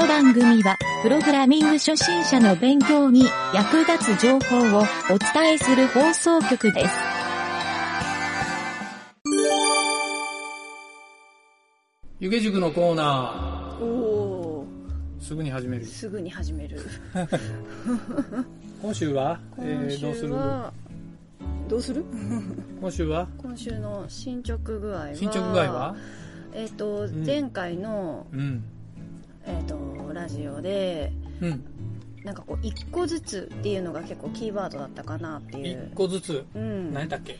の番組は、プログラミング初心者の勉強に役立つ情報をお伝えする放送局です。湯気塾のコーナおおー、すぐに始める。すぐに始める。今週は、今えー、週どうする？はどうする？今週は？今週の進捗具合は？進捗具合は？えっ、と、ん。前回の、うん。えっとラジオでうん。なんかこう一個ずつっていうのが結構キーワードだったかなってい一う個ずつ？うん何だっけ？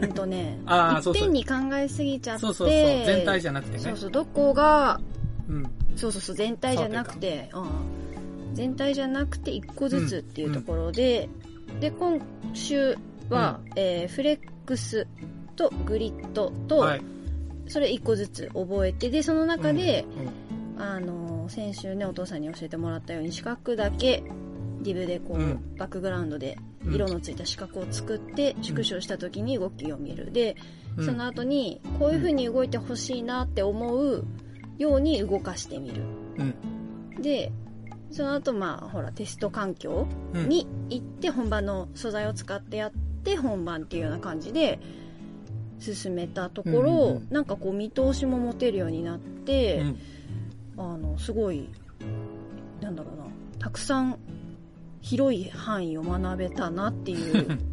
うんとね あーそうそういっぺんに考えすぎちゃってそうそうそう。全体じゃなくてね。そうそうどこがうん。そうそうそう全体じゃなくてうん全体じゃなくて一個ずつっていうところで、で今週は、えーフレックスとグリッドと、はい。それ一個ずつ覚えてでその中で、うん、あの先週ねお父さんに教えてもらったように四角だけリブでこう、うんバックグラウンドでうん色のついた四角を作って縮小した時に動きを見るで、うんその後にこういう風に動いてほしいなって思うように動かしてみるうん。でその後まあほらテスト環境うん。に行って本番の素材を使ってやって本番っていうような感じで進めたところ、うんうんうんなんかこう見通しも持てるようになって、うん。あのすごいなんだろうなたくさん広い範囲を学べたなっていう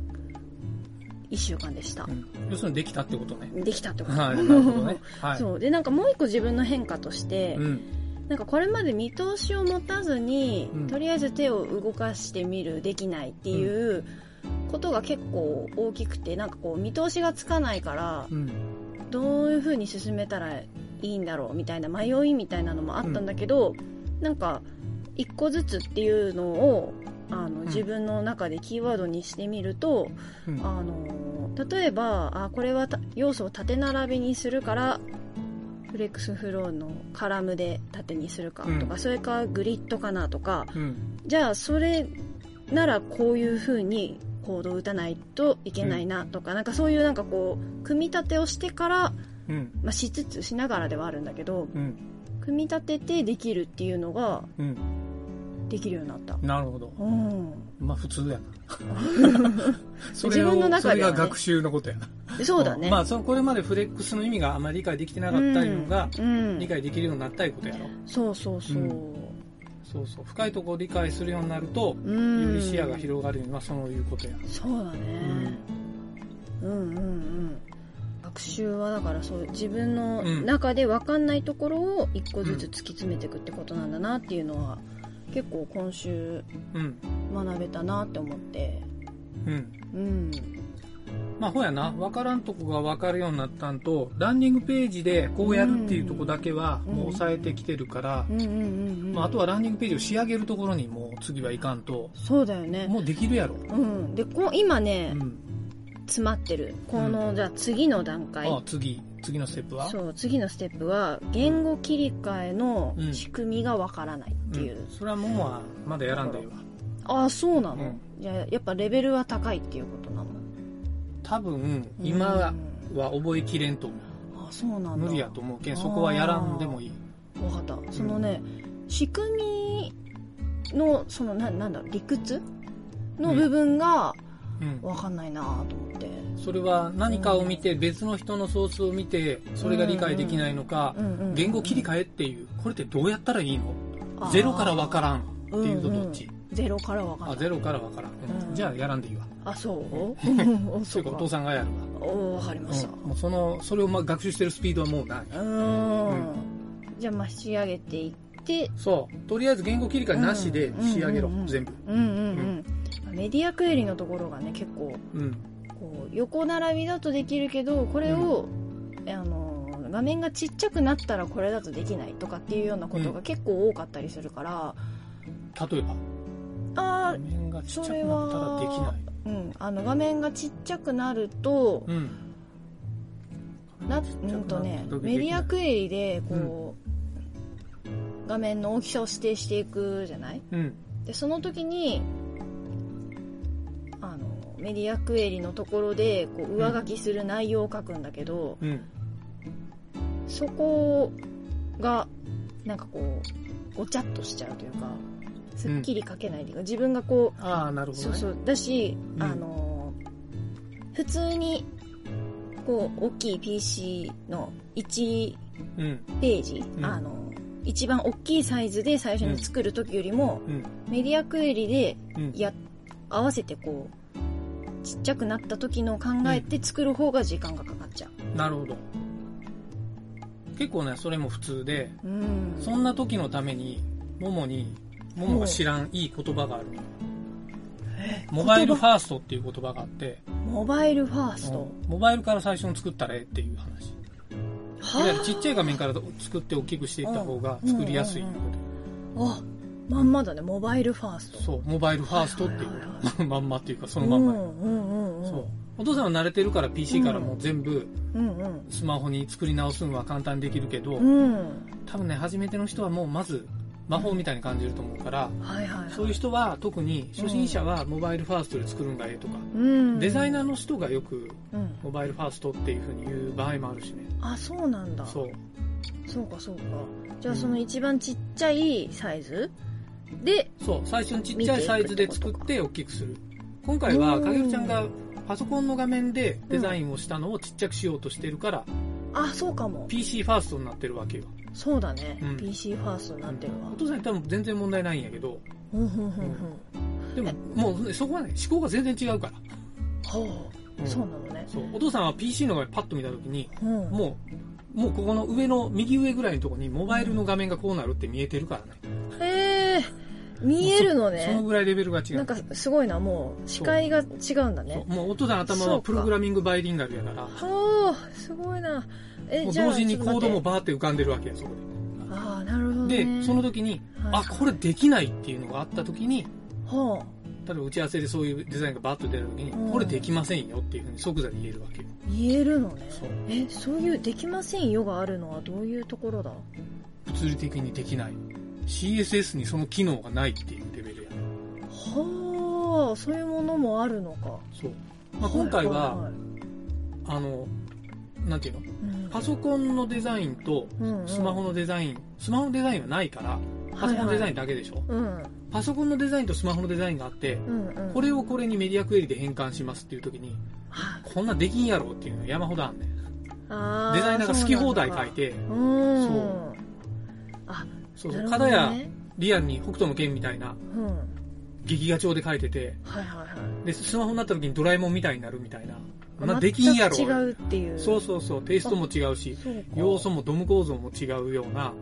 1週間でしたう。ん要するにできたってことね。できたってこと、はい。なるほどね。はい。そうでなんかもう一個自分の変化として、うん。なんかこれまで見通しを持たずに、うんとりあえず手を動かしてみるできないっていうことが結構大きくてなんかこう見通しがつかないからうん。どういう風に進めたらいいんだろうみたいな迷いみたいなのもあったんだけど、なんか一個ずつっていうのをあの自分の中でキーワードにしてみると、うん。あの例えばあこれはた要素を縦並びにするからフレックスフローのカラムで縦にするかとか、うんそれかグリッドかなとかうん。じゃあそれならこういう風にコードを打たないといけないなとか、なんかそういうなんかこう組み立てをしてから、うん。まあ、しつつしながらではあるんだけどうん。組み立ててできるっていうのがうん。できるようになった。なるほど。うん、まあ普通やな。それを自分の中ではねそれが学習のことやな。そうだね。まあそのこれまでフレックスの意味があまり理解できてなかったいうのが、理解できるようになったいうことやろ。そうそうそう。うんそうそう。深いところを理解するようになると、うんより視野が広がるのはそういうことや。そうだね、うん、うんうん学習はだからそう自分の中で分かんないところを一個ずつ突き詰めていくってことなんだなっていうのは結構今週うん。学べたなって思って。うん。うん。まあほやな、分からんとこが分かるようになったんと、ランニングページでこうやるっていうとこだけはうん。もう抑えてきてるから、うん。うん。うん。うん。まあ、あとはランニングページを仕上げるところにもう次はいかんと、そうだよね。もうできるやろ。うん。でこ今ね、うん。詰まってる。この、じゃあ次の段階。ああ次、次のステップは？そう次のステップは言語切り替えのうん。仕組みがわからないっていう、ん。それはもうまだやらんでいいわ。ああそうなの、うん。じゃあやっぱレベルは高いっていうことなの？多分、今は覚えきれんと思う。ああそうなんだ。無理やと思う。けん、そこはやらんでもいい。分かった。そのね、仕組みのそのななんだろう理屈の部分がうん。分かんないなと思って、それは何かを見て、別の人のソースを見て、それが理解できないのか、言語切り替えっていう、これってどうやったらいいの？ゼロからわからんっていうとどっち、うんうん。ゼロから分かん。ないあ、ゼロからわからん。うん。うん。じゃあやらんでいいわ。あそう？そ そううかか、お父さんがやるわ。お分かりました。うん。もうその、それをまあ学習してるスピードはもうない。うーん。じゃあまあ仕上げていって。そう。とりあえず言語切り替えなしで仕上げろ、全部。うんうん。うん、メディアクエリのところがね結構うん。こう横並びだとできるけどこれを、あの画面がちっちゃくなったらこれだとできないとかっていうようなことが結構多かったりするから、例えば、あ画面がちっちゃくなったらできそれはー、うん、あの画面がちっちゃくなると、うん。なうんとねメディアクエリでこう、画面の大きさを指定していくじゃない？うん。でその時にメディアクエリのところでこう上書きする内容を書くんだけど、うん。そこがなんかこうごちゃっとしちゃうというかすっきり書けないというか、自分がこうああ、なるほど、ね。そうそうだし、うんあの普通にこう大きい PC の1うん。ページ、うんあの一番大きいサイズで最初に作る時よりも、うん。メディアクエリでうん。や合わせてこうちっちゃくなった時のを考えて作る方が時間がかかっちゃうなるほど。結構ね、それも普通で、うんそんな時のために、ももに、ももが知らんいい言葉がある。モバイルファーストっていう言葉があって、モバイルファースト、うんモバイルから最初に作ったらええっていう話。いわゆるちっちゃい画面から作って大きくしていった方が作りやすいので。あまんまだねモバイルファースト。そう、モバイルファーストっていうはいはいはまんまっていうかそのまんま。よ、うんうんそう。お父さんは慣れてるから PC からもう全部スマホに作り直すのは簡単にできるけど、うん。多分ね、初めての人はもうまず魔法みたいに感じると思うから、はいはいはい。そういう人は特に初心者はモバイルファーストで作るんがええとか、うん。デザイナーの人がよくうん。モバイルファーストっていう風に言う場合もあるしね。あそうなんだ。そう。そうかそうか。じゃあその一番ちっちゃいサイズでそう、最初にちっちゃいサイズで作って大きくする。今回は、うん。かげるちゃんがパソコンの画面でデザインをしたのをちっちゃくしようとしてるから、あそうかも。PC ファーストになってるわけよ。そうだね、うん。PC ファーストになってるわ。お父さんに多分全然問題ないんやけど、うんうんうんうん。でももうねそこはね、思考が全然違うから。ほう、うん。そうなのね。そう。お父さんは PC の画面パッと見たときに、うん。もう、もうここの上の、右上ぐらいのところにモバイルの画面がこうなるって見えてるからね。見えるのそのねぐらいレベルが違う。なんかすごいなもう視界が違うんだね。もう。お父さんの頭はプログラミングバイリンガルやから、はあすごいな。えもう同時にコードもバーって浮かんでるわけや、そこと待ってああなるほどで。ね。で、その時に、はい。あ、これできないっていうのがあった時に、は例えば打ち合わせでそういうデザインがバッと出た時に、うん。これできませんよっていうふうに即座に言えるわけ言えるのね。そう。えそういうできませんよがあるのはどういうところだ？物理的にできない。CSS にその機能がないっていうレベルや。ね。はあそういうものもあるのか、そう。まあ、今回は、いいい。あの、なんていうの？うん。パソコンのデザインとうんうん。スマホのデザイン、スマホのデザインはないから、パソコンのデザインだけでしょ、うん。パソコンのデザインとスマホのデザインがあって、うんうん。これをこれにメディアクエリで変換しますっていう時に、はこんなんできんやろっていうのが山ほどあんねん。あデザイナーが好き放題書いて、そう。あそうそう、やリアルに北斗の剣みたいなうん。はい劇画調で書いてて、はいはいで、スマホになった時にドラえもんみたいになるみたいな。こんなんできんやろ。全く違うっていう。そうそうそう、テイストも違うし、要素もドム構造も違うような、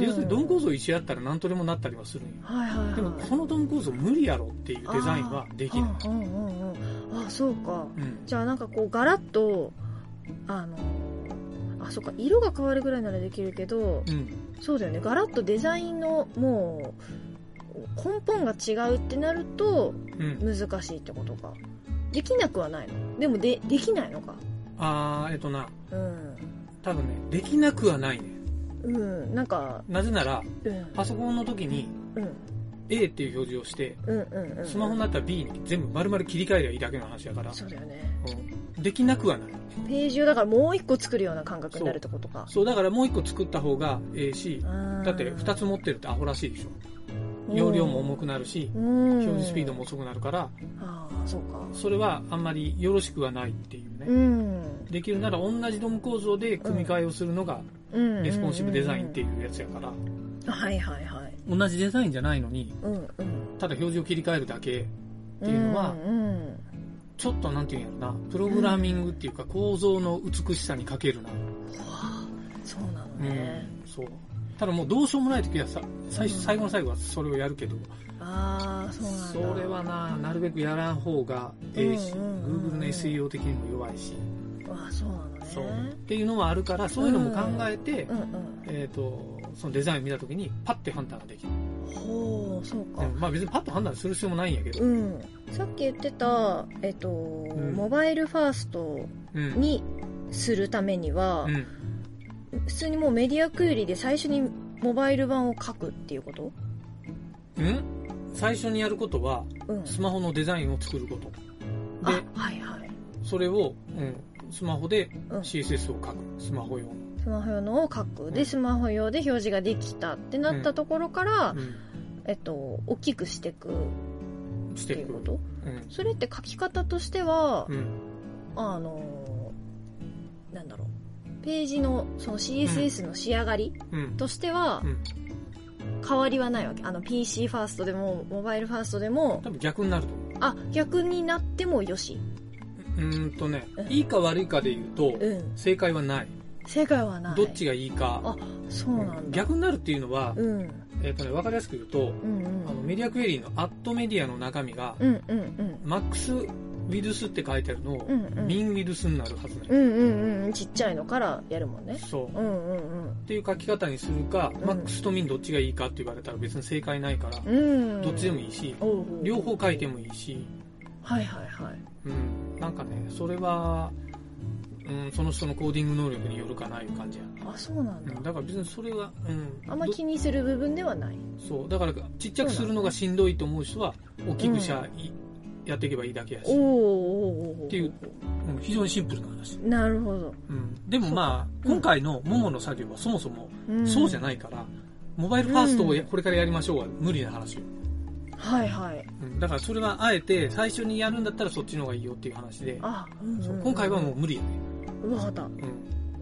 要するにドム構造一緒やったら何とでもなったりはするんよ。はいはいはい。でもこのドム構造無理やろっていうデザインはできない。あーうんうんうんうん。あそうか。うん。じゃあなんかこうガラッとあのあそうか色が変わるぐらいならできるけどうん。そうだよね。ガラッとデザインのもう根本が違うってなるとうん。難しいってことか。できなくはないの？でもでできないのか？あー、えっとな、うん。多分ね、できなくはないね。うんなんかなぜなら、うん。パソコンの時にうん A っていう表示をして、うんうんうんスマホになったら B に全部丸々切り替えりゃいいだけの話だから、そうだよね。うん。できなくはない。ページをだからもう一個作るような感覚になるってことか。そう、だからもう一個作った方がええし、だって二つつ持ってるってアホらしいでしょ。容量も重くなるし、表示スピードも遅くなるから、ああそうか。それはあんまりよろしくはないっていうね。うん。できるなら同じドム構造で組み替えをするのがうん。レスポンシブデザインっていうやつやから、はいはいはい同じデザインじゃないのに、うんうん。ただ表示を切り替えるだけっていうのは、うんうん。ちょっとなんていうんやろな、プログラミングっていうか構造の美しさに欠けるな。そうなのうんね、そう。ただもうどうしようもない時はさ、最うん。最後の最後はそれをやるけど、ああそうなんだ。それはな、なるべくやらん方がええし、うんうんうん。うん Google の SEO 的にも弱いし、あそうなのね。そう。っていうのはあるから、そういうのも考えて、うんえっ、と、そのデザインを見た時にパッて判断ができる。うんほうそうかうんまあ別にパッと判断する必要もないんやけど、うん、さっき言ってた、えっとんモバイルファーストうん。にするためには、うん。普通にもうメディアクエリで最初にモバイル版を書くっていうこと？うん？最初にやることは、うんスマホのデザインを作ること。あで、はいはいそれを、うん、スマホでうん CSS を書く。スマホ用の。スマホ用のを書く。で、スマホ用で表示ができたってなったところから、うん。えっと、大きくしていくっしてていうこと？うん。それって書き方としては、うん。あのーなんだろう。ページの、その CSS の仕上がりうん。としてはうん、変わりはないわけ。あの、PC ファーストでも、モバイルファーストでも、多分逆になると思う。あ、逆になってもよし。うーんとねうん、いいか悪いかで言うと、うん。正解はない。正解はない。どっちがいいか。あそうなんだ。逆になるっていうのは、うん。えっとね、わかりやすく言うと、うんうん。あのメディアクエリーのアットメディアの中身が、うんうんうん。マックスウィルスって書いてあるのを、うんうん。ミンウィルスになるはずね。うんうんうん。ちっちゃいのからやるもんね。そう。うんうんっていう書き方にするか、うんマックスとミンどっちがいいかって言われたら別に正解ないから、うん。うん。どっちでもいいし、両方書いてもいいし、はいはいはい。うん、なんかね、それは、うん、その人のコーディング能力によるかないう感じや。あ、そうなんだうん、。だから別にそれは、うん。あんまど気にする部分ではない。そう。だから、ちっちゃくするのがしんどいと思う人は、大きくしゃ、いやっていけばいいだけやし、おん、おーおっていう非常にシンプルな話。なるほど。うん。でもまあ、うん今回のモモの作業はそもそも、うんそうじゃないから、モバイルファーストをこれからやりましょうは無理な話よ。はいはい。うん。だからそれはあえて、最初にやるんだったらそっちの方がいいよっていう話で、あ、うんそう今回はもう無理やね。う。わかった。うん。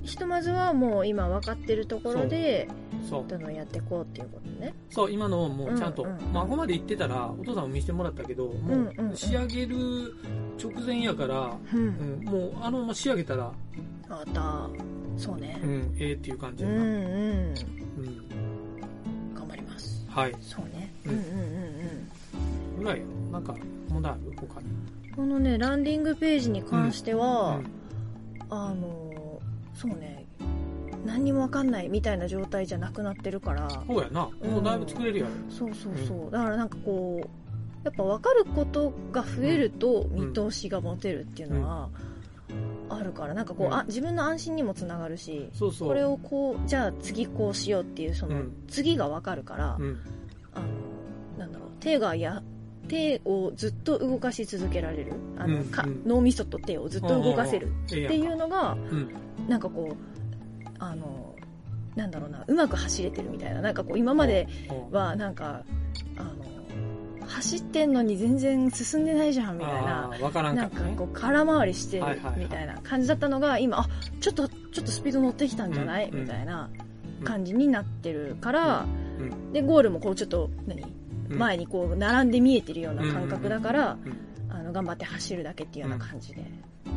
ひとまずはもう今分かってるところで、そう。どんどんやっていこうっていうことね。そう、今のもうちゃんと、うんうんまあ、ここまで言ってたら、お父さんも見せてもらったけど、もう仕上げる直前やから、う。うんん、もうあのまま仕上げたら、わかった。そうねう。ん、ええっていう感じうんやな。うん。うん。頑張ります。はい。そうね。ううんんうんうんうん。ぐらいよ。なんか、問題ある？他に。このね、ランディングページに関しては、うんあの、そうね、何にもわかんないみたいな状態じゃなくなってるから、そうやな。もうだいぶ作れるやろ。そうそうそう。だからなんかこう、やっぱ分かることが増えると見通しが持てるっていうのはあるから、なんかこう、うんあ、自分の安心にもつながるし、そうそう。これをこう、じゃあ次こうしようっていう、その、うん次が分かるから、うん。あの、なんだろう、手がや、手をずっと動かし続けられる。あの、かうんうん。脳みそと手をずっと動かせる。っっていうのが、うん。なんかこう、あの、なんだろうな、うまく走れてるみたいな。なんかこう、今までうん。は、なんか、あの、走ってんのに全然進んでないじゃん、みたいな。なんかこう、空回りしてるみたいな。感じだったのが、今、あ、ちょっと、ちょっとスピード乗ってきたんじゃない、うん。みたいな感じになってるから、うん。で、ゴールもこう、ちょっと、何？うん前にこう、並んで見えてるような感覚だから、うんあの、頑張って走るだけっていうような感じで。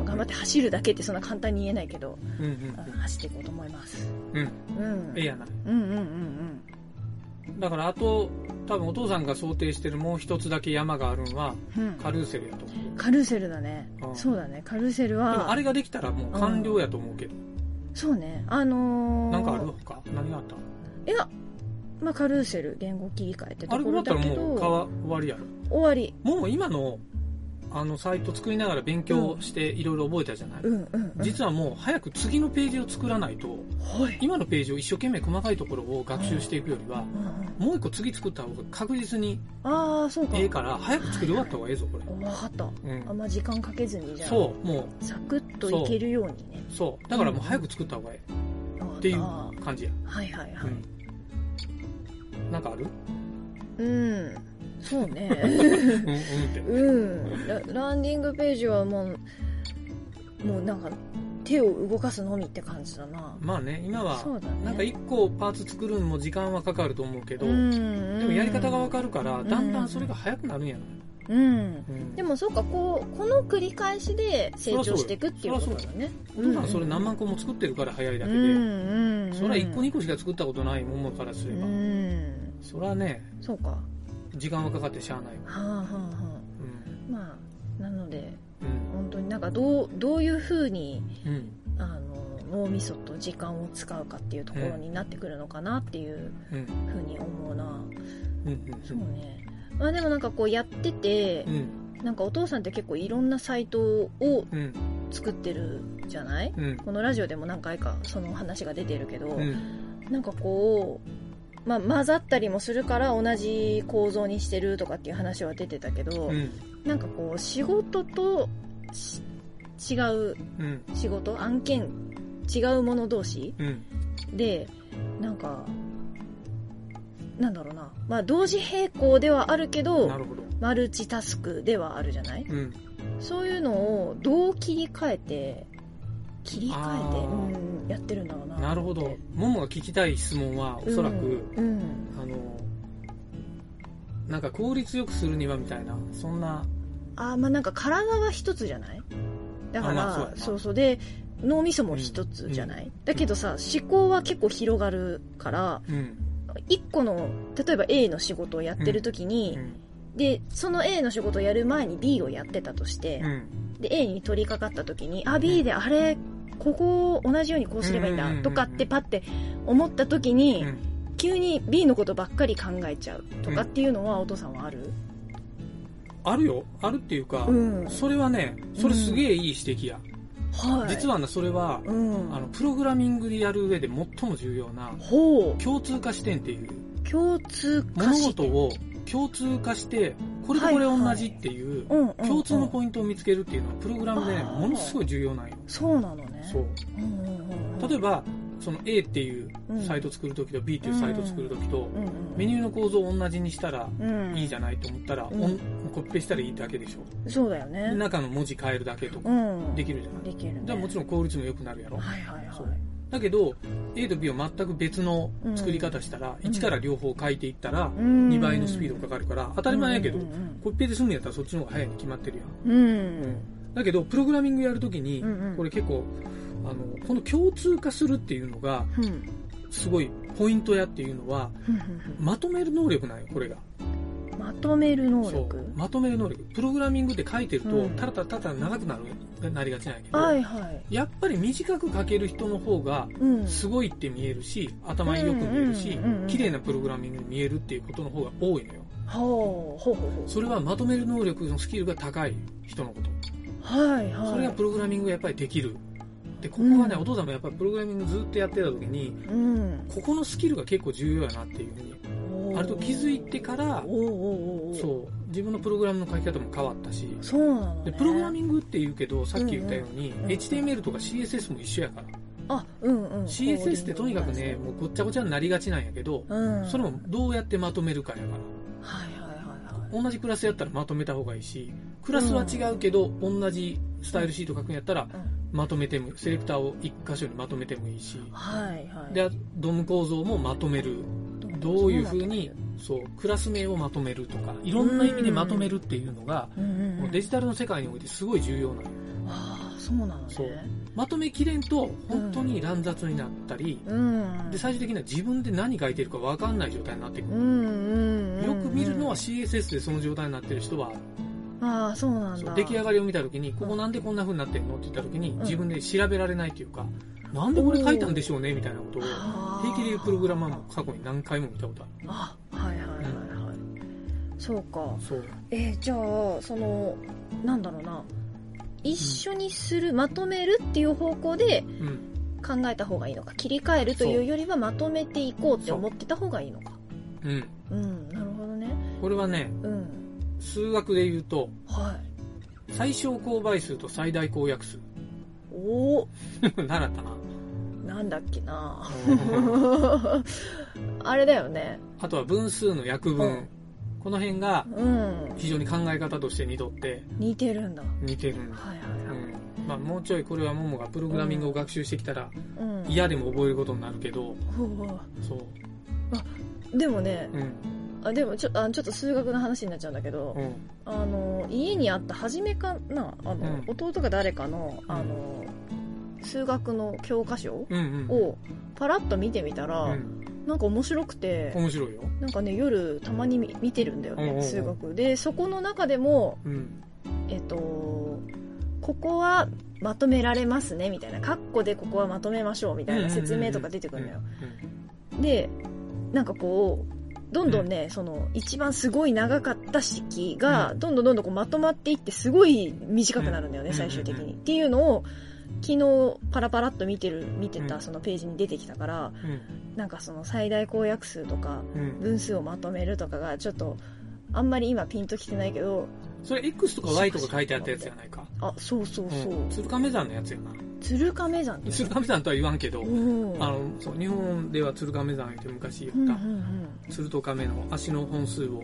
頑張って走るだけってそんな簡単に言えないけど、うんうんあの走っていこうと思います。うん。うん。うん。ええやな。うんうんうんだからあと、多分お父さんが想定してるもう一つだけ山があるのは、うん。うん。カルーセルやと思う。カルーセルだねう。んそうだね。カルーセルでもは、あれができたらもう完了やと思うけど。そうね。あのー、なんかある他？何があった？いや、まあ、カルーセル、言語切り替えってとこあれ終わったらろだけど、もう川終わりやろ。終わり。もう今の、あのサイト作りながら勉強していろいろ覚えたじゃない、うんうん、うん。実はもう早く次のページを作らないと、はい。今のページを一生懸命細かいところを学習していくよりは、うんうんもう一個次作った方が確実にああ、そうか。ええから、早く作り終わった方がええぞ、これ。わかった。うんあんま時間かけずに、じゃあ、そう、もサクッといけるようにね。う、そう。だからもう早く作った方がええっっていう感じや。はいはいはい。うん。なんかある？うん。そうね。うん、うんラ。ランディングページはもう、もうなんか、手を動かすのみって感じだな。まあね、今は。なんか一個パーツ作るのも時間はかかると思うけど、うんでもやり方がわかるから、んだんだんそれが早くなるんやな。うん。うんでもそうか、こう、この繰り返しで成長していくっていうことだね。お父さんそれ何万個も作ってるから早いだけで、うんうん。それは1個2個しか作ったことないものからすれば、うん。それはね、そうか。は時間はかかってしゃあないわ。あ、はあはあ、うん。まあ、なので、うん。本当になんかどう、どういう風に、うん。あの、脳みそと時間を使うかっていうところになってくるのかなっていううん。風に思うな。うん。うん。そうね。まあでもなんかこうやっててう、ん。なんかお父さんって結構いろんなサイトをうん。作ってるじゃない？うん。このラジオでも何回かその話が出てるけど、うん。なんかこう、まあ混ざったりもするから同じ構造にしてるとかっていう話は出てたけど、うん。なんかこう仕事とし違ううん。仕事？案件？違うもの同士うん。でなんかなんだろうな、まあ、同時並行ではあるけどなるほど。マルチタスクではあるじゃない？うん。そういうのをどう切り替えて切り替えてうんやってるんだろうななるほど。ももが聞きたい質問は、おそらく、うん。あの、なんか効率よくするにはみたいな、そんな、あーまあなんか体は一つじゃない？だから、あまあそうやな。そうそう。で脳みそも一つじゃない、だけどさ思考は結構広がるからうん。一個の例えば A の仕事をやってる時に、うん。でその A の仕事をやる前に B をやってたとして、うん。で A に取り掛かった時にあ B であれここを同じようにこうすればいいんだとかってパッて思った時に、うん急に B のことばっかり考えちゃうとかっていうのはお父さんはある？あるよ。あるっていうか、うんそれはね、それすげえいい指摘や。はい。実はな、それは、うん。あの、プログラミングでやる上で最も重要な、共通化視点っていう、共通化物事を共通化して、これとこれ同じっていう、共通のポイントを見つけるっていうのは、プログラムでものすごい重要なんよ。そうなのね。そう。うんうんうんうん。例えば、その A っていううん。サイト作るときと B っていうサイト作るときと、メニューの構造を同じにしたらうん。いいじゃないと思ったら、うんコピペしたらいいだけでしょ。そうだよね。で中の文字変えるだけとかうん。できるじゃない。できるね。じゃあもちろん効率も良くなるやろ。はいはいはい。だけど、A と B を全く別の作り方したら、うん。1から両方書いていったら、うん。2倍のスピードかかるから、当たり前やけどうん、うんコピペで済むんやったらそっちの方が早いに決まってるやん。うん。うんだけど、プログラミングやるときにうんうん、これ結構、あの、この共通化するっていうのが、うん。すごいポイントやっていうのは、うんうん。まとめる能力なんよ、これが。うんまとめる能力？まとめる能力。プログラミングって書いてるとうん、ただただただ長くなる、なりがちなんやけど、はいはいやっぱり短く書ける人の方が、うんすごいって見えるし、頭良く見えるし綺麗なプログラミングに見えるっていうことの方が多いのよ。ほうほうほうほそれはまとめる能力のスキルが高い人のこと。うはいはいそれがプログラミングがやっぱりできる。で、ここがね、うんお父さんもやっぱりプログラミングずっとやってた時に、うんここのスキルが結構重要やなっていうふうに、あると気づいてからそう、自分のプログラムの書き方も変わったし、そうなのね。でプログラミングって言うけど、さっき言ったように、うんうん。HTML とか CSS も一緒やから。あうんうん。CSS ってとにかくね、もうごっちゃごちゃになりがちなんやけど、うん。それもどうやってまとめるかやから。はいはいはいはい。同じクラスやったらまとめた方がいいし、クラスは違うけど、同じスタイルシート書くんやったら、うん。まとめても、セレクターを一箇所にまとめてもいいし、はいはい。で、ドム構造もまとめる。どういうふうに、そう、クラス名をまとめるとか、いろんな意味でまとめるっていうのが、うんうんうんもうデジタルの世界においてすごい重要なの。ああそうなのね。そう。まとめきれんと、本当に乱雑になったり、うん。で、最終的には自分で何書いてるか分かんない状態になってくる。うんうんうんよく見るのは CSS でその状態になってる人は、ああそうなんだ。出来上がりを見た時に、ここなんでこんな風になってんのって言った時に、ん。自分で調べられないというか、なんでこれ書いたんでしょうねみたいなことを、平気で言うプログラマーも過去に何回も見たことある。あはいはいはいはい。そうか。そう。えーじゃあそのなんだろうな。一緒にする、まとめるっていう方向でうん。考えた方がいいのか切り替えるというよりはまとめていこうって思ってた方がいいのか。うん。うんなるほどね。これはね、うん。数学で言うと、はい。最小公倍数と最大公約数。おお 習ったな。なんだっけな あれだよねあとは分数の約分。うんこの辺がうん非常に考え方として似とって似てるんだ似てるんだ。はいはういはいん。まあもうちょいこれはももがプログラミングを学習してきたらうん嫌でも覚えることになるけど、そう。うでもねうん。あでもちょあちょっと数学の話になっちゃうんだけど、うん。あの家にあった初めかなあの、うん弟か誰かのあの数学の教科書うんうん。をパラッと見てみたら、うん。なんか面白くて面白いよ。なんかね夜たまに見見てるんだよねうんうんうん数学でそこの中でもうん。えっとここはまとめられますねみたいなカッコでここはまとめましょうみたいな説明とか出てくるのよでなんかこうどんどんね、その一番すごい長かった式がどんどんどんどんこうまとまっていってすごい短くなるんだよね、うん最終的に、うんうんっていうのを昨日パラパラっと見てる見てうんたそのページに出てきたから、うん。なんかその最大公約数とかうん。うん。分数をまとめるとかがちょっとあんまり今ピンときてないけどそれ X とか Y とか書いてあったやつやないか。あ、そうそうそう。うん。鶴亀山のやつやな。鶴亀山。鶴亀山とは言わんけど、うん。あの、そう、日本では鶴亀山って昔うんうん言った、鶴と亀の足の本数を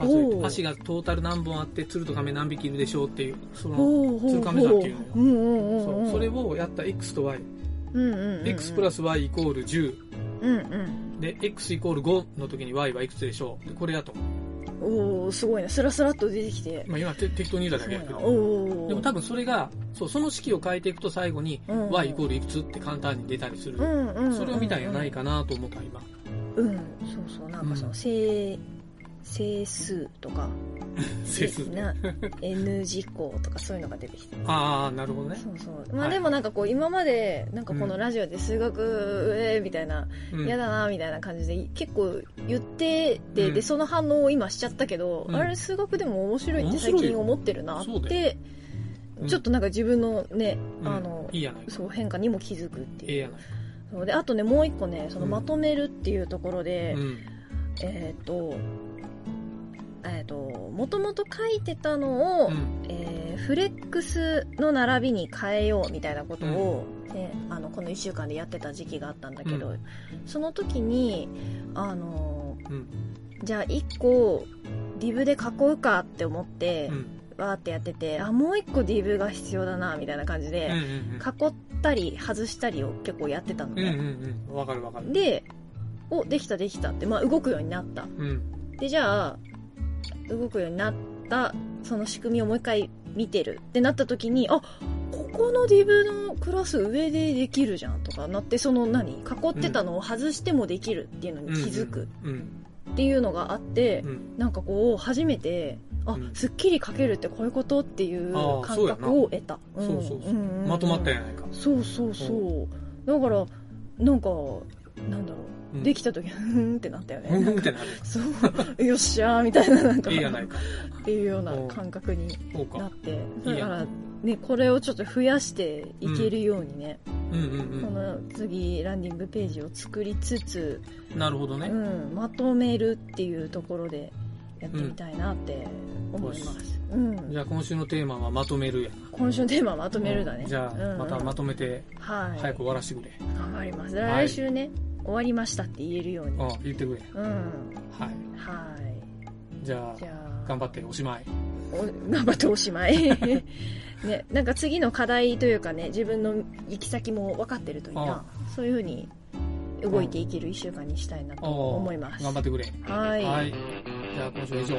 数えて、足がトータル何本あって、鶴と亀何匹いるでしょうっていう、その、鶴亀山っていうのようんうんうんそれをやった X と Y。うんうんうんうん X プラス Y イコール10。うんうんで、X イコール5の時に Y はいくつでしょうでこれやと。おおすごいね。スラスラっと出てきて。まあ今て適当に言うただけやけど。おおでも多分それが、そう、その式を変えていくと最後にうん。Y イコールいくつって簡単に出たりする。うんうんうんそれを見たんやないかなと思った今。うん。そうそう。なんかそのうん整整数とか。整数。な N 字項とかそういうのが出てきて。ああ、なるほどね。そうそう。まあはい。でもなんかこう今までなんかこのラジオで数学えーみたいなうん。嫌だなみたいな感じで結構言ってて、うん。でその反応を今しちゃったけど、うん。あれ数学でも面白いって最近思ってるなってうん。ちょっとなんか自分のね、うん。あの。そう変化にも気づくっていう。そう。であとねもう一個ねそのうん。まとめるっていうところで、うん。えっ、とえっ、ともともと書いてたのを、うん。えーフレックスの並びに変えようみたいなことを、ねあのこの1週間でやってた時期があったんだけど、うんその時にあのうん。じゃあ1個 div で囲うかって思ってう、ん。わーってやっててあもう1個 div が必要だなみたいな感じで、うんうん囲ったり外したりを結構やってたのうん。うんうんね、うん。わかるわかる。でおできたできたって、まあ、動くようになったうん。でじゃあ動くようになったその仕組みをもう一回見てる。ってなった時にあここの div のクラス上でできるじゃんとかなってその何囲ってたのを外してもできるっていうのに気づくうん。っていうのがあって、うん。なんかこう初めてあ、うん。すっきり書けるってこういうことっていう感覚を得た。そうそうまとまったやないか。そうそうそう。だからなんかなんだろう、うんできた時ふーんってなったよね、うんうんってなる。そうよっしゃーみたいななんかええやないか。っていうような感覚に。なってだからねこれをちょっと増やしていけるようにね、うんうんこの次ランディングページを作りつつ、うん。なるほどね。うん、まとめるっていうところでやってみたいなって思います、うんじゃあ今週のテーマはまとめるやな。今週のテーマはまとめるだね、じゃあ、うんうんまたまとめて、はい早く終わらせてくれ。頑張りますはい来週ね、終わりましたって言えるようにああ、言ってくれ。うんはい。はいじゃあじ、ゃあ頑張っておしまい。お 頑張っておしまい ねなんか次の課題というかね自分の行き先も分かってるといいなそういうふうに動いていける1週間にしたいなと思います頑張ってくれ。はいははいい。じゃあ今週は以上。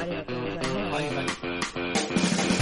ありがとうございます、はいはい。